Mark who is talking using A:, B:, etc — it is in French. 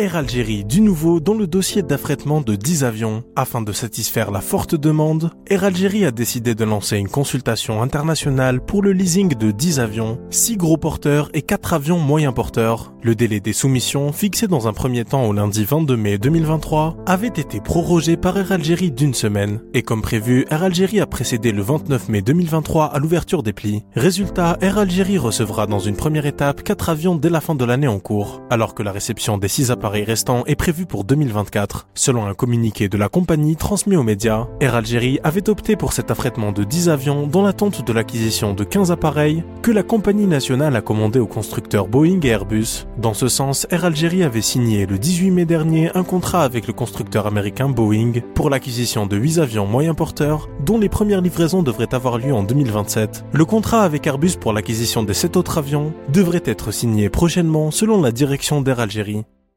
A: Air Algérie du nouveau dans le dossier d'affrètement de 10 avions. Afin de satisfaire la forte demande, Air Algérie a décidé de lancer une consultation internationale pour le leasing de 10 avions, 6 gros porteurs et 4 avions moyens porteurs. Le délai des soumissions, fixé dans un premier temps au lundi 22 mai 2023, avait été prorogé par Air Algérie d'une semaine. Et comme prévu, Air Algérie a précédé le 29 mai 2023 à l'ouverture des plis. Résultat, Air Algérie recevra dans une première étape 4 avions dès la fin de l'année en cours, alors que la réception des 6 appareils restant est prévu pour 2024. Selon un communiqué de la compagnie transmis aux médias, Air Algérie avait opté pour cet affrètement de 10 avions dans l'attente de l'acquisition de 15 appareils que la compagnie nationale a commandé aux constructeurs Boeing et Airbus. Dans ce sens, Air Algérie avait signé le 18 mai dernier un contrat avec le constructeur américain Boeing pour l'acquisition de 8 avions moyens porteurs dont les premières livraisons devraient avoir lieu en 2027. Le contrat avec Airbus pour l'acquisition des 7 autres avions devrait être signé prochainement selon la direction d'Air Algérie.